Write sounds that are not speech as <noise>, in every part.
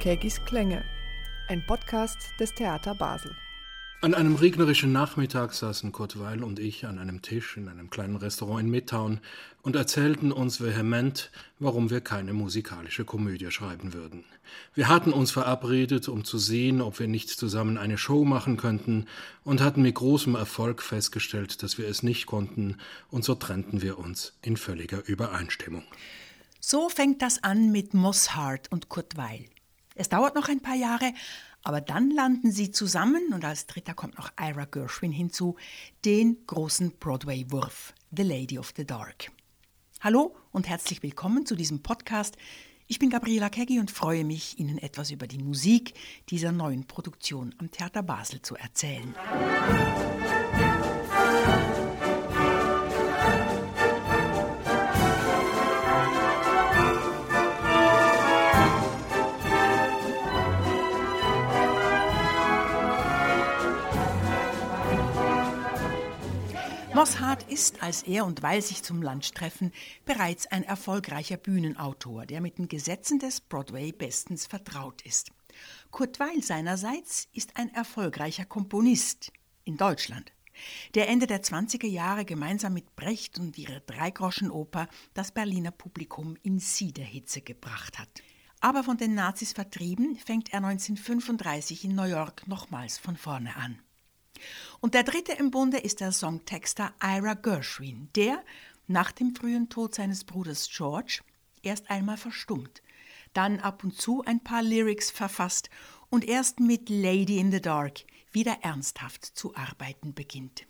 Kägis Klänge, ein Podcast des Theater Basel. An einem regnerischen Nachmittag saßen Kurt Weil und ich an einem Tisch in einem kleinen Restaurant in Midtown und erzählten uns vehement, warum wir keine musikalische Komödie schreiben würden. Wir hatten uns verabredet, um zu sehen, ob wir nicht zusammen eine Show machen könnten und hatten mit großem Erfolg festgestellt, dass wir es nicht konnten, und so trennten wir uns in völliger Übereinstimmung. So fängt das an mit Moss Hart und Kurt Weil. Es dauert noch ein paar Jahre, aber dann landen sie zusammen und als dritter kommt noch Ira Gershwin hinzu, den großen Broadway-Wurf, The Lady of the Dark. Hallo und herzlich willkommen zu diesem Podcast. Ich bin Gabriela Keggi und freue mich, Ihnen etwas über die Musik dieser neuen Produktion am Theater Basel zu erzählen. Musik Mosshart ist, als er und Weil sich zum Lunch treffen, bereits ein erfolgreicher Bühnenautor, der mit den Gesetzen des Broadway bestens vertraut ist. Kurt Weil seinerseits ist ein erfolgreicher Komponist in Deutschland, der Ende der 20er Jahre gemeinsam mit Brecht und ihrer Dreigroschenoper das Berliner Publikum in Siederhitze gebracht hat. Aber von den Nazis vertrieben, fängt er 1935 in New York nochmals von vorne an. Und der dritte im Bunde ist der Songtexter Ira Gershwin, der nach dem frühen Tod seines Bruders George erst einmal verstummt, dann ab und zu ein paar Lyrics verfasst und erst mit Lady in the Dark wieder ernsthaft zu arbeiten beginnt.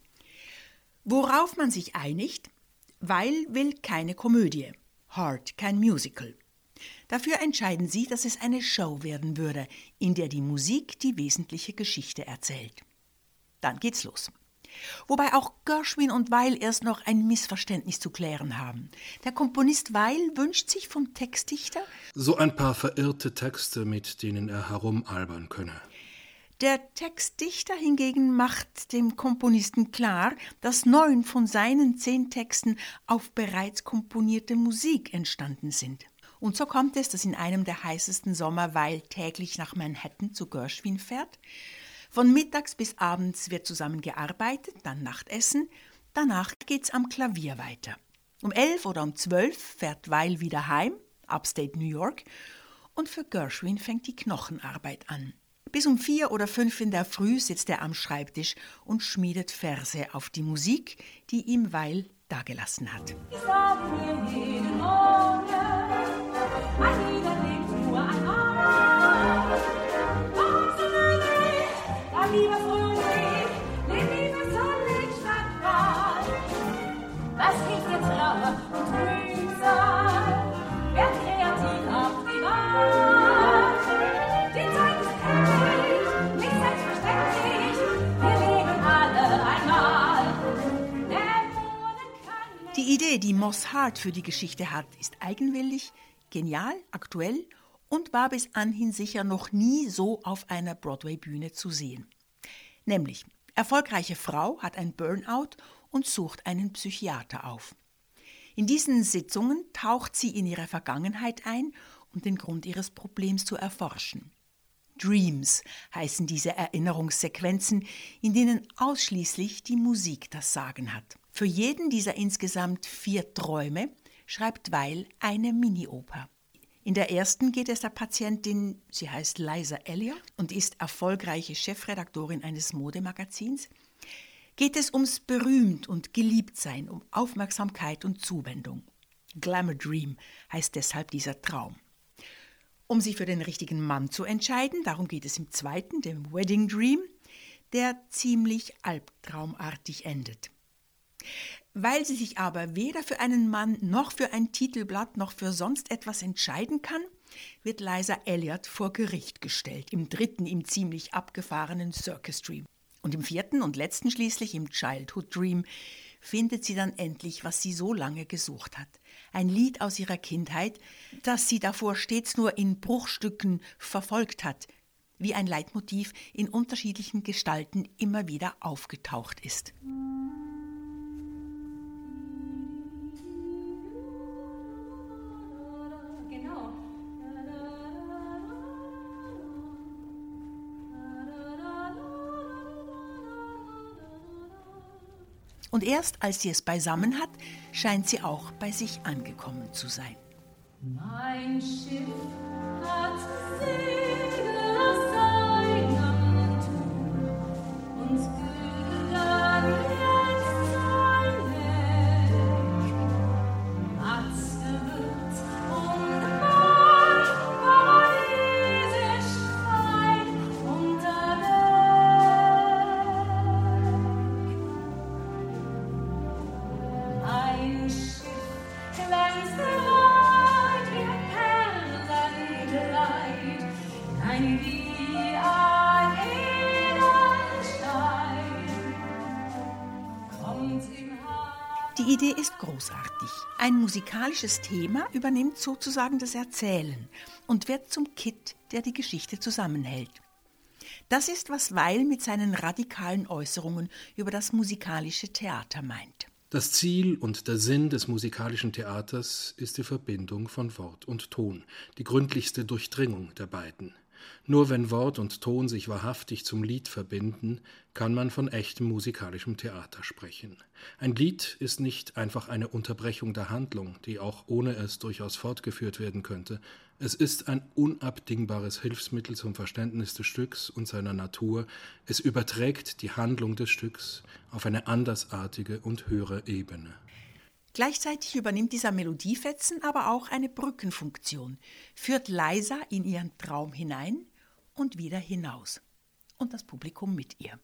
Worauf man sich einigt, weil will keine Komödie, Hard kein Musical. Dafür entscheiden sie, dass es eine Show werden würde, in der die Musik die wesentliche Geschichte erzählt. Dann geht's los. Wobei auch Gershwin und Weil erst noch ein Missverständnis zu klären haben. Der Komponist Weil wünscht sich vom Textdichter so ein paar verirrte Texte, mit denen er herumalbern könne. Der Textdichter hingegen macht dem Komponisten klar, dass neun von seinen zehn Texten auf bereits komponierte Musik entstanden sind. Und so kommt es, dass in einem der heißesten Sommer Weil täglich nach Manhattan zu Gershwin fährt, von mittags bis abends wird zusammen gearbeitet, dann Nachtessen, danach geht's am Klavier weiter. Um elf oder um zwölf fährt Weil wieder heim, Upstate New York, und für Gershwin fängt die Knochenarbeit an. Bis um vier oder fünf in der Früh sitzt er am Schreibtisch und schmiedet Verse auf die Musik, die ihm Weil dagelassen hat. Ich Moss Hart für die Geschichte hat, ist eigenwillig, genial, aktuell und war bis anhin sicher noch nie so auf einer Broadway-Bühne zu sehen. Nämlich, erfolgreiche Frau hat ein Burnout und sucht einen Psychiater auf. In diesen Sitzungen taucht sie in ihre Vergangenheit ein, um den Grund ihres Problems zu erforschen. Dreams heißen diese Erinnerungssequenzen, in denen ausschließlich die Musik das Sagen hat. Für jeden dieser insgesamt vier Träume schreibt Weil eine Mini-Oper. In der ersten geht es der Patientin, sie heißt Liza Elliott und ist erfolgreiche Chefredaktorin eines Modemagazins, geht es ums berühmt und Geliebtsein, um Aufmerksamkeit und Zuwendung. Glamour Dream heißt deshalb dieser Traum. Um sich für den richtigen Mann zu entscheiden, darum geht es im zweiten, dem Wedding Dream, der ziemlich albtraumartig endet. Weil sie sich aber weder für einen Mann noch für ein Titelblatt noch für sonst etwas entscheiden kann, wird Liza Elliott vor Gericht gestellt, im dritten, ihm ziemlich abgefahrenen Circus Dream. Und im vierten und letzten schließlich, im Childhood Dream, findet sie dann endlich, was sie so lange gesucht hat. Ein Lied aus ihrer Kindheit, das sie davor stets nur in Bruchstücken verfolgt hat, wie ein Leitmotiv in unterschiedlichen Gestalten immer wieder aufgetaucht ist. Und erst als sie es beisammen hat, scheint sie auch bei sich angekommen zu sein. Mein Schiff Idee ist großartig. Ein musikalisches Thema übernimmt sozusagen das Erzählen und wird zum Kit, der die Geschichte zusammenhält. Das ist, was Weil mit seinen radikalen Äußerungen über das musikalische Theater meint. Das Ziel und der Sinn des musikalischen Theaters ist die Verbindung von Wort und Ton, die gründlichste Durchdringung der beiden. Nur wenn Wort und Ton sich wahrhaftig zum Lied verbinden, kann man von echtem musikalischem Theater sprechen. Ein Lied ist nicht einfach eine Unterbrechung der Handlung, die auch ohne es durchaus fortgeführt werden könnte. Es ist ein unabdingbares Hilfsmittel zum Verständnis des Stücks und seiner Natur. Es überträgt die Handlung des Stücks auf eine andersartige und höhere Ebene. Gleichzeitig übernimmt dieser Melodiefetzen aber auch eine Brückenfunktion, führt Leisa in ihren Traum hinein und wieder hinaus. Und das Publikum mit ihr.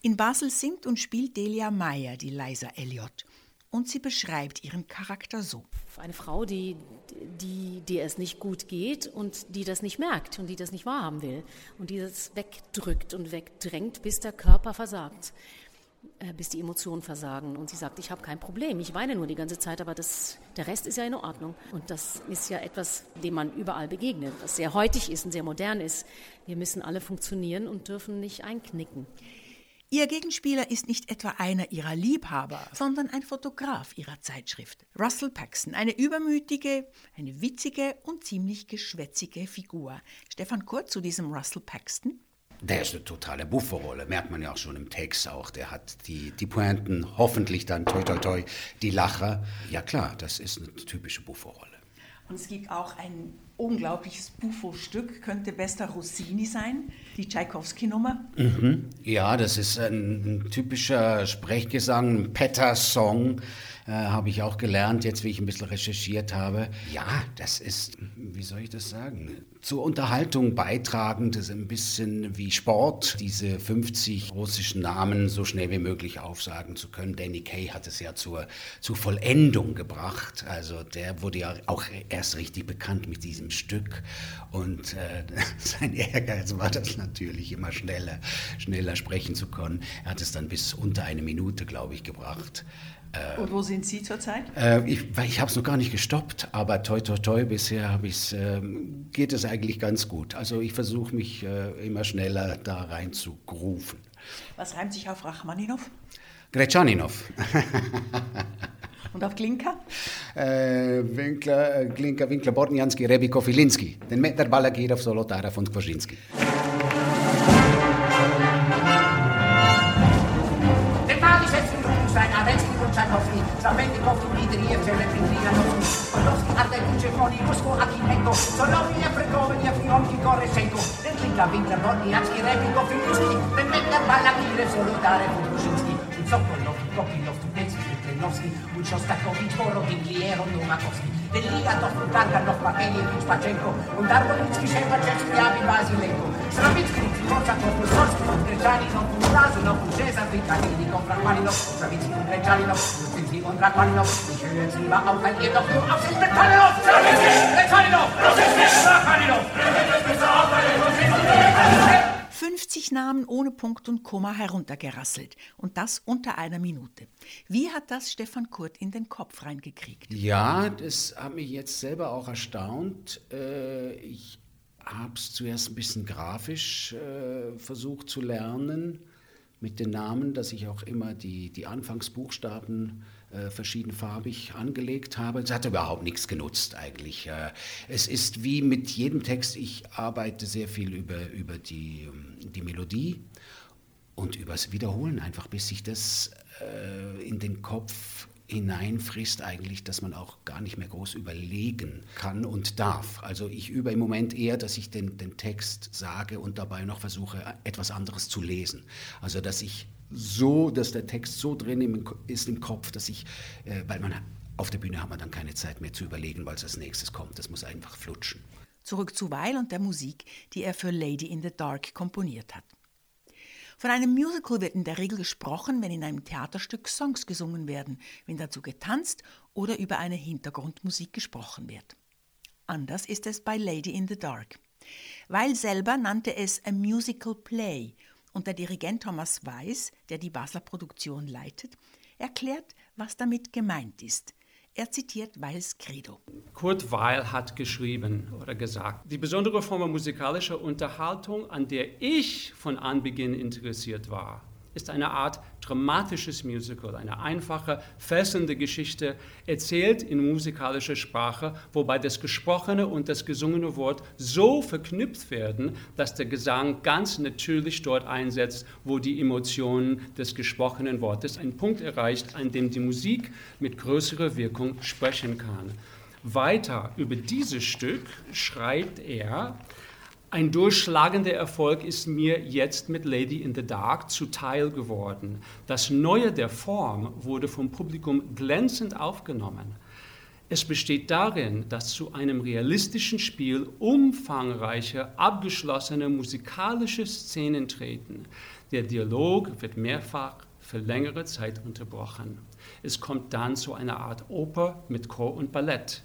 In Basel singt und spielt Delia Meyer die Leisa Elliott. Und sie beschreibt ihren Charakter so. Eine Frau, die, die, die es nicht gut geht und die das nicht merkt und die das nicht wahrhaben will und die das wegdrückt und wegdrängt, bis der Körper versagt, bis die Emotionen versagen. Und sie sagt, ich habe kein Problem, ich weine nur die ganze Zeit, aber das, der Rest ist ja in Ordnung. Und das ist ja etwas, dem man überall begegnet, was sehr heutig ist und sehr modern ist. Wir müssen alle funktionieren und dürfen nicht einknicken. Ihr Gegenspieler ist nicht etwa einer ihrer Liebhaber, sondern ein Fotograf ihrer Zeitschrift. Russell Paxton, eine übermütige, eine witzige und ziemlich geschwätzige Figur. Stefan Kurt zu diesem Russell Paxton. Der ist eine totale Bufferrolle, merkt man ja auch schon im Text auch. Der hat die, die Pointen, hoffentlich dann toi toi toi, die Lacher. Ja klar, das ist eine typische Bufferrolle. Und es gibt auch ein unglaubliches Buffo-Stück, könnte bester Rossini sein, die Tschaikowski-Nummer. Mhm. Ja, das ist ein, ein typischer Sprechgesang, ein Petter-Song, äh, habe ich auch gelernt, jetzt wie ich ein bisschen recherchiert habe. Ja, das ist, wie soll ich das sagen, zur Unterhaltung beitragend, das ist ein bisschen wie Sport, diese 50 russischen Namen so schnell wie möglich aufsagen zu können. Danny Kay hat es ja zur, zur Vollendung gebracht, also der wurde ja auch erst richtig bekannt mit diesem Stück und äh, <laughs> sein Ehrgeiz war das natürlich immer schneller, schneller sprechen zu können. Er hat es dann bis unter eine Minute, glaube ich, gebracht. Und wo sind Sie zurzeit? Äh, ich ich habe es noch gar nicht gestoppt, aber toi toi toi, bisher ähm, geht es eigentlich ganz gut. Also ich versuche mich äh, immer schneller da rein zu grooven. Was reimt sich auf Rachmaninov Gretchaninov, <laughs> und auf Glinka? äh, Winkler, äh, Glinka, Winkler, Bornianski, Rebiko, Filinski, den Meter Balagirov, Solotara von Kwaszynski. Den Mali setzen Rubinstein, Adelsky und Tchaikovsky, Stravennikov, Dmitriev, Trianovsky, Podolski, Ardekin, Czechoni, Rusko, Akimenko, Solovyov, Prekovenyev, Yomki, Koresenko, den Klinka, Winkler, Bornianski, Rebiko, Filinski, den Meter Balagirov, Solotara von Kwaszynski, und Sokolov, Kopilov, Malinowski, muchos Kachowicz, Borowin, Lieron, Numakowski. Den Ligatow und Tankanow, Makenjewicz, Paczenko und Darbolicki, Szepaczewski, Abi, Basilenko. Strawicki, Kroczakow, Musorski, Greczalinow, Murazinow, Cezar, Wikaninow, Rachmaninow, Strawicki, Greczalinow, Luzinski und Rachmaninow. Ich höre jetzt lieber auf, weil ihr doch nur auf den Greczalinow, Strawicki, Greczalinow, Luzinski, Rachmaninow. Ich höre jetzt besser auf, weil ihr doch nur auf den Greczalinow, 50 Namen ohne Punkt und Komma heruntergerasselt. Und das unter einer Minute. Wie hat das Stefan Kurt in den Kopf reingekriegt? Ja, das hat mich jetzt selber auch erstaunt. Äh, Ich habe es zuerst ein bisschen grafisch äh, versucht zu lernen mit den Namen, dass ich auch immer die, die Anfangsbuchstaben äh, verschiedenfarbig angelegt habe. Es hat überhaupt nichts genutzt eigentlich. Es ist wie mit jedem Text, ich arbeite sehr viel über, über die, ähm, die Melodie und übers Wiederholen einfach, bis sich das äh, in den Kopf hineinfrisst eigentlich, dass man auch gar nicht mehr groß überlegen kann und darf. Also ich übe im Moment eher, dass ich den, den Text sage und dabei noch versuche, etwas anderes zu lesen. Also dass ich so, dass der Text so drin ist im Kopf, dass ich, äh, weil man auf der Bühne hat man dann keine Zeit mehr zu überlegen, weil es als nächstes kommt. Das muss einfach flutschen. Zurück zu Weil und der Musik, die er für Lady in the Dark komponiert hat. Von einem Musical wird in der Regel gesprochen, wenn in einem Theaterstück Songs gesungen werden, wenn dazu getanzt oder über eine Hintergrundmusik gesprochen wird. Anders ist es bei Lady in the Dark. Weil selber nannte es a musical play und der Dirigent Thomas Weiß, der die Basler Produktion leitet, erklärt, was damit gemeint ist. Er zitiert Weils Credo. Kurt Weil hat geschrieben oder gesagt, die besondere Form musikalischer Unterhaltung, an der ich von Anbeginn interessiert war, ist eine Art dramatisches Musical, eine einfache, fesselnde Geschichte, erzählt in musikalischer Sprache, wobei das gesprochene und das gesungene Wort so verknüpft werden, dass der Gesang ganz natürlich dort einsetzt, wo die Emotionen des gesprochenen Wortes einen Punkt erreicht, an dem die Musik mit größerer Wirkung sprechen kann. Weiter über dieses Stück schreibt er, ein durchschlagender Erfolg ist mir jetzt mit Lady in the Dark zuteil geworden. Das Neue der Form wurde vom Publikum glänzend aufgenommen. Es besteht darin, dass zu einem realistischen Spiel umfangreiche, abgeschlossene musikalische Szenen treten. Der Dialog wird mehrfach für längere Zeit unterbrochen. Es kommt dann zu einer Art Oper mit Chor und Ballett.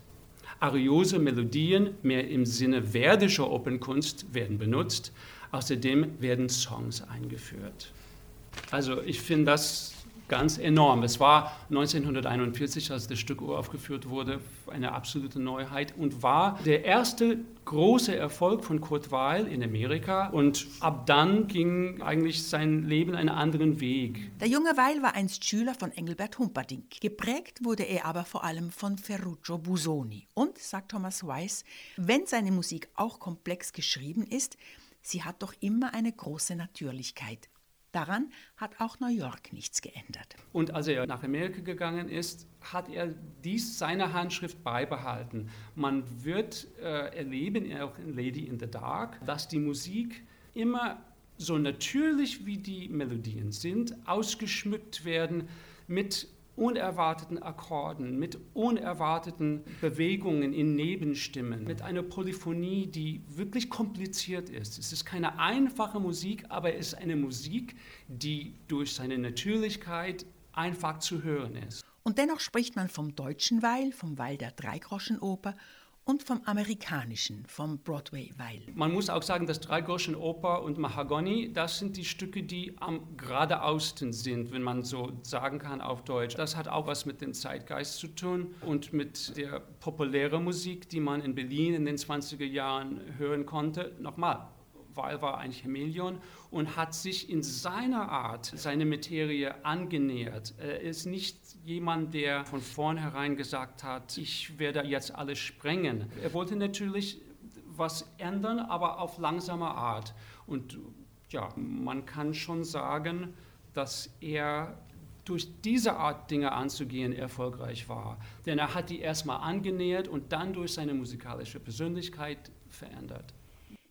Ariose Melodien, mehr im Sinne verdischer Opernkunst, werden benutzt. Außerdem werden Songs eingeführt. Also ich finde das ganz enorm. Es war 1941, als das Stück uraufgeführt wurde, eine absolute Neuheit und war der erste große Erfolg von Kurt Weill in Amerika. Und ab dann ging eigentlich sein Leben einen anderen Weg. Der junge Weil war einst Schüler von Engelbert Humperdinck. Geprägt wurde er aber vor allem von Ferruccio Busoni. Und, sagt Thomas Weiss, wenn seine Musik auch komplex geschrieben ist, sie hat doch immer eine große Natürlichkeit. Daran hat auch New York nichts geändert. Und als er nach Amerika gegangen ist, hat er dies seiner Handschrift beibehalten. Man wird äh, erleben, auch in Lady in the Dark, dass die Musik immer so natürlich wie die Melodien sind, ausgeschmückt werden mit unerwarteten Akkorden, mit unerwarteten Bewegungen in Nebenstimmen, mit einer Polyphonie, die wirklich kompliziert ist. Es ist keine einfache Musik, aber es ist eine Musik, die durch seine Natürlichkeit einfach zu hören ist. Und dennoch spricht man vom deutschen Weil, vom Weil der Dreigroschenoper und vom amerikanischen, vom Broadway-Weil. Man muss auch sagen, dass Dreigroschenoper und Mahagoni, das sind die Stücke, die am geradeausten sind, wenn man so sagen kann auf Deutsch. Das hat auch was mit dem Zeitgeist zu tun und mit der populären Musik, die man in Berlin in den 20er Jahren hören konnte. Nochmal, Weil war ein Chameleon und hat sich in seiner Art seine Materie angenähert. Er ist nicht jemand, der von vornherein gesagt hat, ich werde jetzt alles sprengen. Er wollte natürlich was ändern, aber auf langsame Art. Und ja, man kann schon sagen, dass er durch diese Art Dinge anzugehen erfolgreich war. Denn er hat die erstmal angenähert und dann durch seine musikalische Persönlichkeit verändert.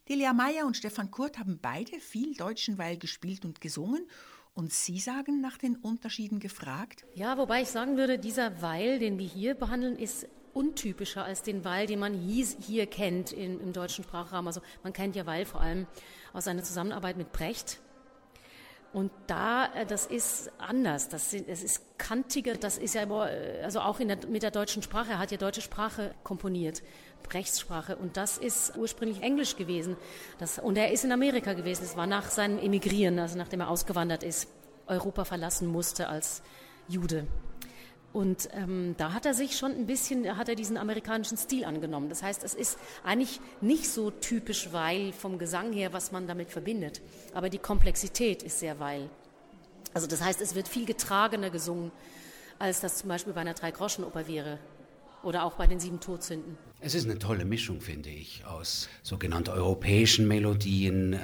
Delia Meyer und Stefan Kurt haben beide viel deutschen Weil gespielt und gesungen und Sie sagen nach den Unterschieden gefragt? Ja, wobei ich sagen würde, dieser Weil, den wir hier behandeln, ist untypischer als den Weil, den man hier kennt im, im deutschen Sprachraum. Also man kennt ja Weil vor allem aus seiner Zusammenarbeit mit Brecht. Und da, äh, das ist anders, das, sind, das ist kantiger, das ist ja äh, also auch der, mit der deutschen Sprache, er hat ja deutsche Sprache komponiert, Rechtssprache und das ist ursprünglich Englisch gewesen. Das, und er ist in Amerika gewesen, es war nach seinem Emigrieren, also nachdem er ausgewandert ist, Europa verlassen musste als Jude. Und ähm, da hat er sich schon ein bisschen, hat er diesen amerikanischen Stil angenommen. Das heißt, es ist eigentlich nicht so typisch Weil vom Gesang her, was man damit verbindet. Aber die Komplexität ist sehr Weil. Also das heißt, es wird viel getragener gesungen, als das zum Beispiel bei einer Drei-Groschen-Oper wäre oder auch bei den sieben Todsünden. Es ist eine tolle Mischung, finde ich, aus sogenannten europäischen Melodien äh,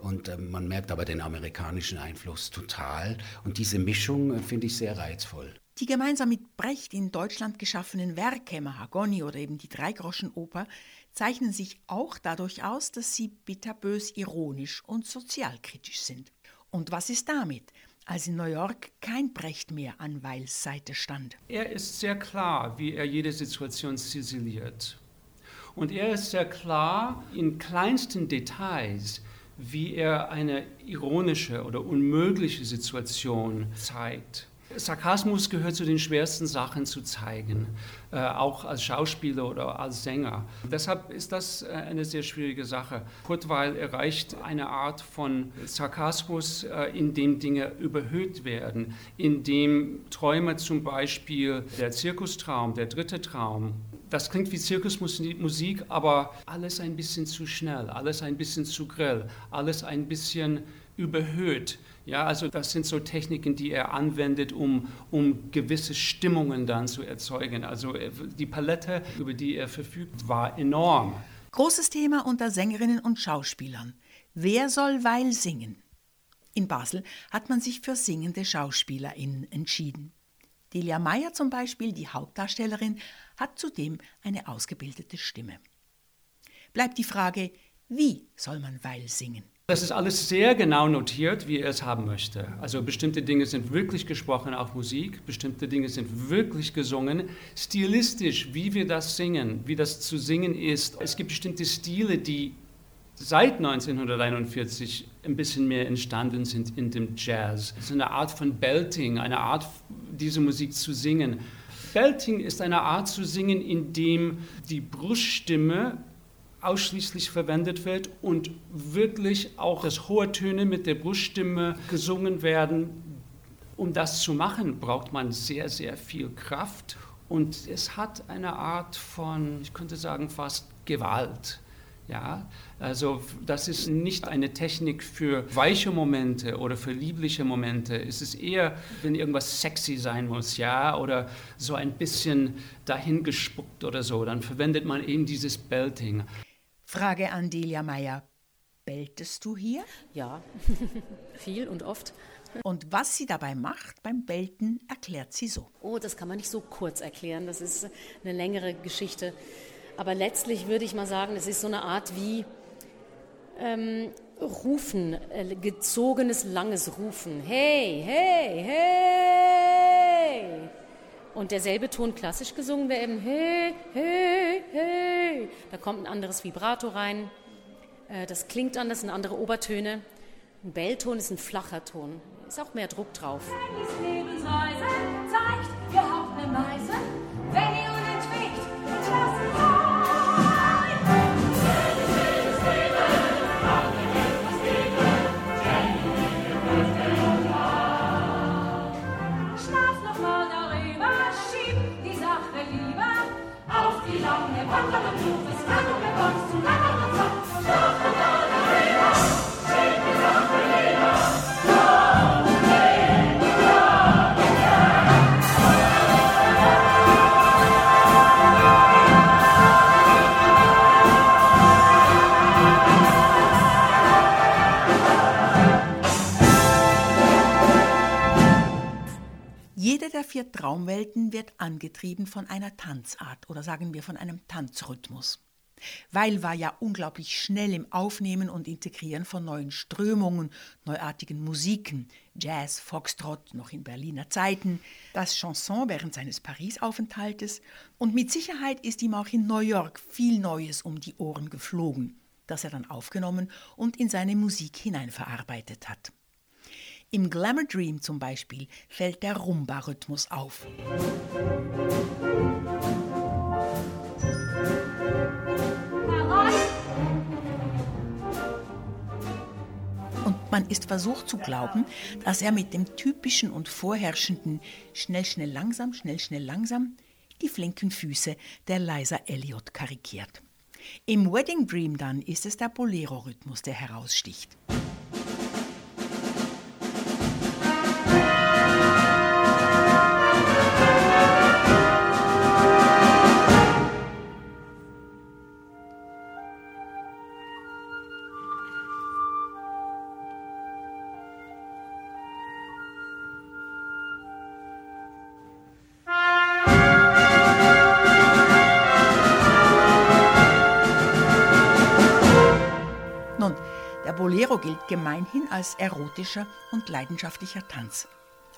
und äh, man merkt aber den amerikanischen Einfluss total. Und diese Mischung äh, finde ich sehr reizvoll. Die gemeinsam mit Brecht in Deutschland geschaffenen Werke, Mahagoni oder eben die Dreigroschenoper, zeichnen sich auch dadurch aus, dass sie bitterbös ironisch und sozialkritisch sind. Und was ist damit, als in New York kein Brecht mehr an Weils Seite stand? Er ist sehr klar, wie er jede Situation ziseliert. Und er ist sehr klar in kleinsten Details, wie er eine ironische oder unmögliche Situation zeigt. Sarkasmus gehört zu den schwersten Sachen zu zeigen, äh, auch als Schauspieler oder als Sänger. Deshalb ist das äh, eine sehr schwierige Sache. Kurtweil erreicht eine Art von Sarkasmus, äh, in dem Dinge überhöht werden, in dem Träume zum Beispiel, der Zirkustraum, der dritte Traum, das klingt wie Zirkusmusik, aber alles ein bisschen zu schnell, alles ein bisschen zu grell, alles ein bisschen überhöht. Ja, also das sind so Techniken, die er anwendet, um, um gewisse Stimmungen dann zu erzeugen. Also äh, die Palette, über die er verfügt, war enorm. Großes Thema unter Sängerinnen und Schauspielern. Wer soll Weil singen? In Basel hat man sich für singende SchauspielerInnen entschieden. Delia Meyer zum Beispiel, die Hauptdarstellerin, hat zudem eine ausgebildete Stimme. Bleibt die Frage, wie soll man Weil singen? Das ist alles sehr genau notiert, wie er es haben möchte. Also bestimmte Dinge sind wirklich gesprochen auf Musik, bestimmte Dinge sind wirklich gesungen. Stilistisch, wie wir das singen, wie das zu singen ist. Es gibt bestimmte Stile, die seit 1941 ein bisschen mehr entstanden sind in dem Jazz. Es ist eine Art von Belting, eine Art, diese Musik zu singen. Belting ist eine Art zu singen, in dem die Bruststimme ausschließlich verwendet wird und wirklich auch das hohe Töne mit der Bruststimme gesungen werden. Um das zu machen, braucht man sehr, sehr viel Kraft und es hat eine Art von, ich könnte sagen, fast Gewalt. Ja, also das ist nicht eine Technik für weiche Momente oder für liebliche Momente. Es ist eher, wenn irgendwas sexy sein muss, ja, oder so ein bisschen dahingespuckt oder so, dann verwendet man eben dieses Belting. Frage an Delia Meyer. Belltest du hier? Ja, <laughs> viel und oft. Und was sie dabei macht beim Belten, erklärt sie so. Oh, das kann man nicht so kurz erklären. Das ist eine längere Geschichte. Aber letztlich würde ich mal sagen, es ist so eine Art wie ähm, Rufen, äh, gezogenes, langes Rufen. Hey, hey, hey! Und derselbe Ton klassisch gesungen wäre eben hey, hey, hey. Da kommt ein anderes Vibrato rein. Äh, das klingt anders, sind andere Obertöne. Ein Bellton ist ein flacher Ton. Ist auch mehr Druck drauf. Lebensweise vier Traumwelten wird angetrieben von einer Tanzart oder sagen wir von einem Tanzrhythmus. Weil war ja unglaublich schnell im Aufnehmen und Integrieren von neuen Strömungen, neuartigen Musiken, Jazz, Foxtrot noch in Berliner Zeiten, das Chanson während seines Paris-Aufenthaltes und mit Sicherheit ist ihm auch in New York viel Neues um die Ohren geflogen, das er dann aufgenommen und in seine Musik hineinverarbeitet hat. Im Glamour Dream zum Beispiel fällt der Rumba-Rhythmus auf. Und man ist versucht zu glauben, dass er mit dem typischen und vorherrschenden schnell, schnell, langsam, schnell, schnell, langsam die flinken Füße der Liza Elliott karikiert. Im Wedding Dream dann ist es der Bolero-Rhythmus, der heraussticht. Gemeinhin als erotischer und leidenschaftlicher Tanz.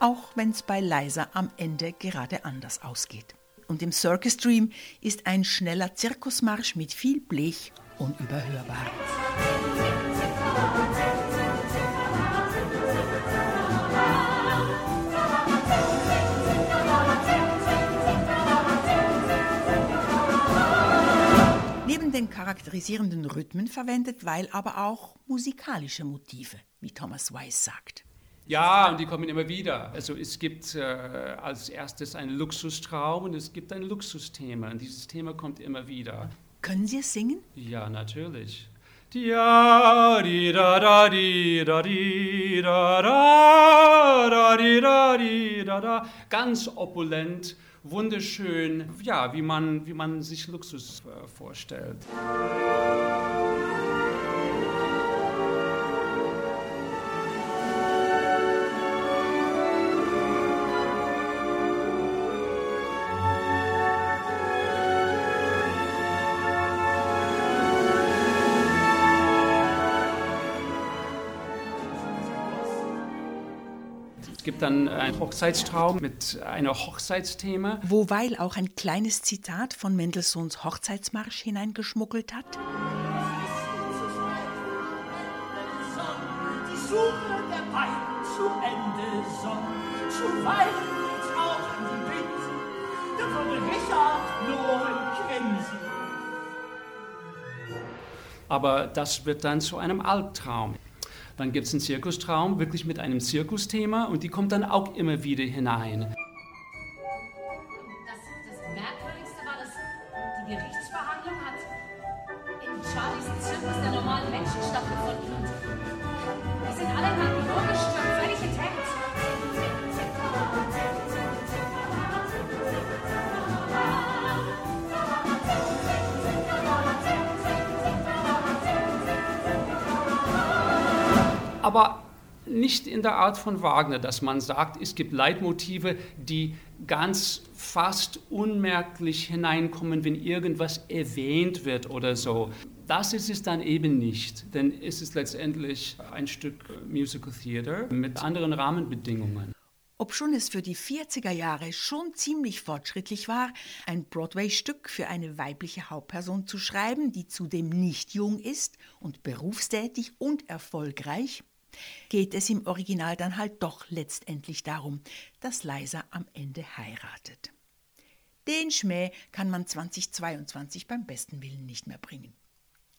Auch wenn es bei Liza am Ende gerade anders ausgeht. Und im Circus Dream ist ein schneller Zirkusmarsch mit viel Blech unüberhörbar. Charakterisierenden Rhythmen verwendet Weil aber auch musikalische Motive, wie Thomas Weiss sagt. Ja, und die kommen immer wieder. Also es gibt äh, als erstes einen Luxustraum und es gibt ein Luxusthema. Und dieses Thema kommt immer wieder. Können Sie es singen? Ja, natürlich. Ja, di da da di da di da da da di da di da da. Ganz opulent, wunderschön, ja, wie man, wie man sich Luxus äh, vorstellt. Dann einen Hochzeitstraum mit einer Hochzeitsthema. Wo Weil auch ein kleines Zitat von Mendelssohns Hochzeitsmarsch hineingeschmuggelt hat. Die Suche der beiden zu Ende sonn, zuweilen tauchen die Wind, da würde Richard nur grinsen. Aber das wird dann zu einem Albtraum. Dann gibt es einen Zirkustraum, wirklich mit einem Zirkusthema und die kommt dann auch immer wieder hinein. Das, das Merkwürdigste war, dass die Gerichtsverhandlung hat in Charlies Zirkus der normalen Menschen stattgefunden. Und die sind alle nach Aber nicht in der Art von Wagner, dass man sagt, es gibt Leitmotive, die ganz fast unmerklich hineinkommen, wenn irgendwas erwähnt wird oder so. Das ist es dann eben nicht, denn es ist letztendlich ein Stück Musical Theater mit anderen Rahmenbedingungen. Obschon es für die 40er Jahre schon ziemlich fortschrittlich war, ein Broadway-Stück für eine weibliche Hauptperson zu schreiben, die zudem nicht jung ist und berufstätig und erfolgreich, geht es im Original dann halt doch letztendlich darum, dass Liza am Ende heiratet. Den Schmäh kann man 2022 beim besten Willen nicht mehr bringen.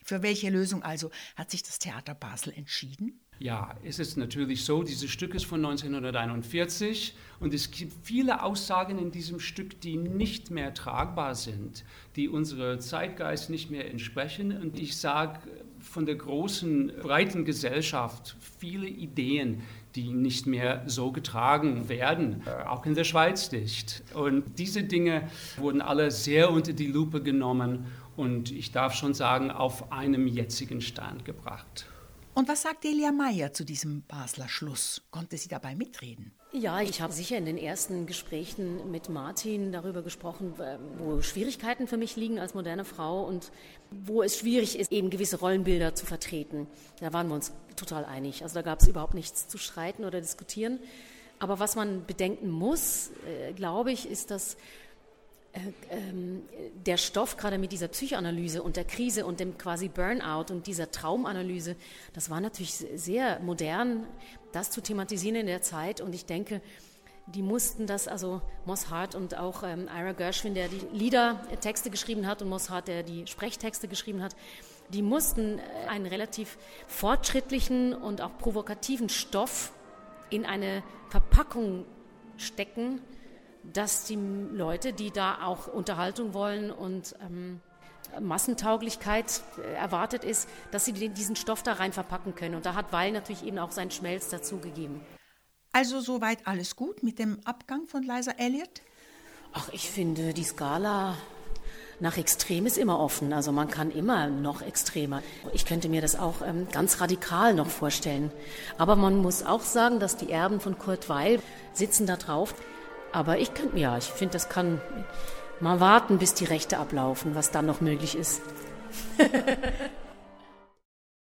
Für welche Lösung also hat sich das Theater Basel entschieden? Ja, es ist natürlich so, dieses Stück ist von 1941 und es gibt viele Aussagen in diesem Stück, die nicht mehr tragbar sind, die unserer Zeitgeist nicht mehr entsprechen. Und ich sage von der großen, breiten Gesellschaft viele Ideen, die nicht mehr so getragen werden, auch in der Schweiz nicht. Und diese Dinge wurden alle sehr unter die Lupe genommen und ich darf schon sagen, auf einem jetzigen Stand gebracht. Und was sagt Elia Meyer zu diesem Basler Schluss? Konnte sie dabei mitreden? Ja, ich habe sicher in den ersten Gesprächen mit Martin darüber gesprochen, wo Schwierigkeiten für mich liegen als moderne Frau und wo es schwierig ist, eben gewisse Rollenbilder zu vertreten. Da waren wir uns total einig. Also da gab es überhaupt nichts zu streiten oder diskutieren. Aber was man bedenken muss, äh, glaube ich, ist, dass der Stoff gerade mit dieser Psychoanalyse und der Krise und dem quasi Burnout und dieser Traumanalyse, das war natürlich sehr modern, das zu thematisieren in der Zeit. Und ich denke, die mussten das, also Moss Hart und auch ähm, Ira Gershwin, der die Liedertexte geschrieben hat und Moss Hart, der die Sprechtexte geschrieben hat, die mussten äh, einen relativ fortschrittlichen und auch provokativen Stoff in eine Verpackung stecken, dass die Leute, die da auch Unterhaltung wollen und ähm, Massentauglichkeit äh, erwartet ist, dass sie diesen Stoff da rein verpacken können. Und da hat Weil natürlich eben auch seinen Schmelz dazugegeben. Also soweit alles gut mit dem Abgang von Liza Elliott? Ach, ich finde, die Skala nach Extrem ist immer offen. Also man kann immer noch extremer. Ich könnte mir das auch ähm, ganz radikal noch vorstellen. Aber man muss auch sagen, dass die Erben von Kurt Weil sitzen da drauf. Aber ich könnte, ja, ich finde, das kann mal warten, bis die Rechte ablaufen, was dann noch möglich ist. <laughs>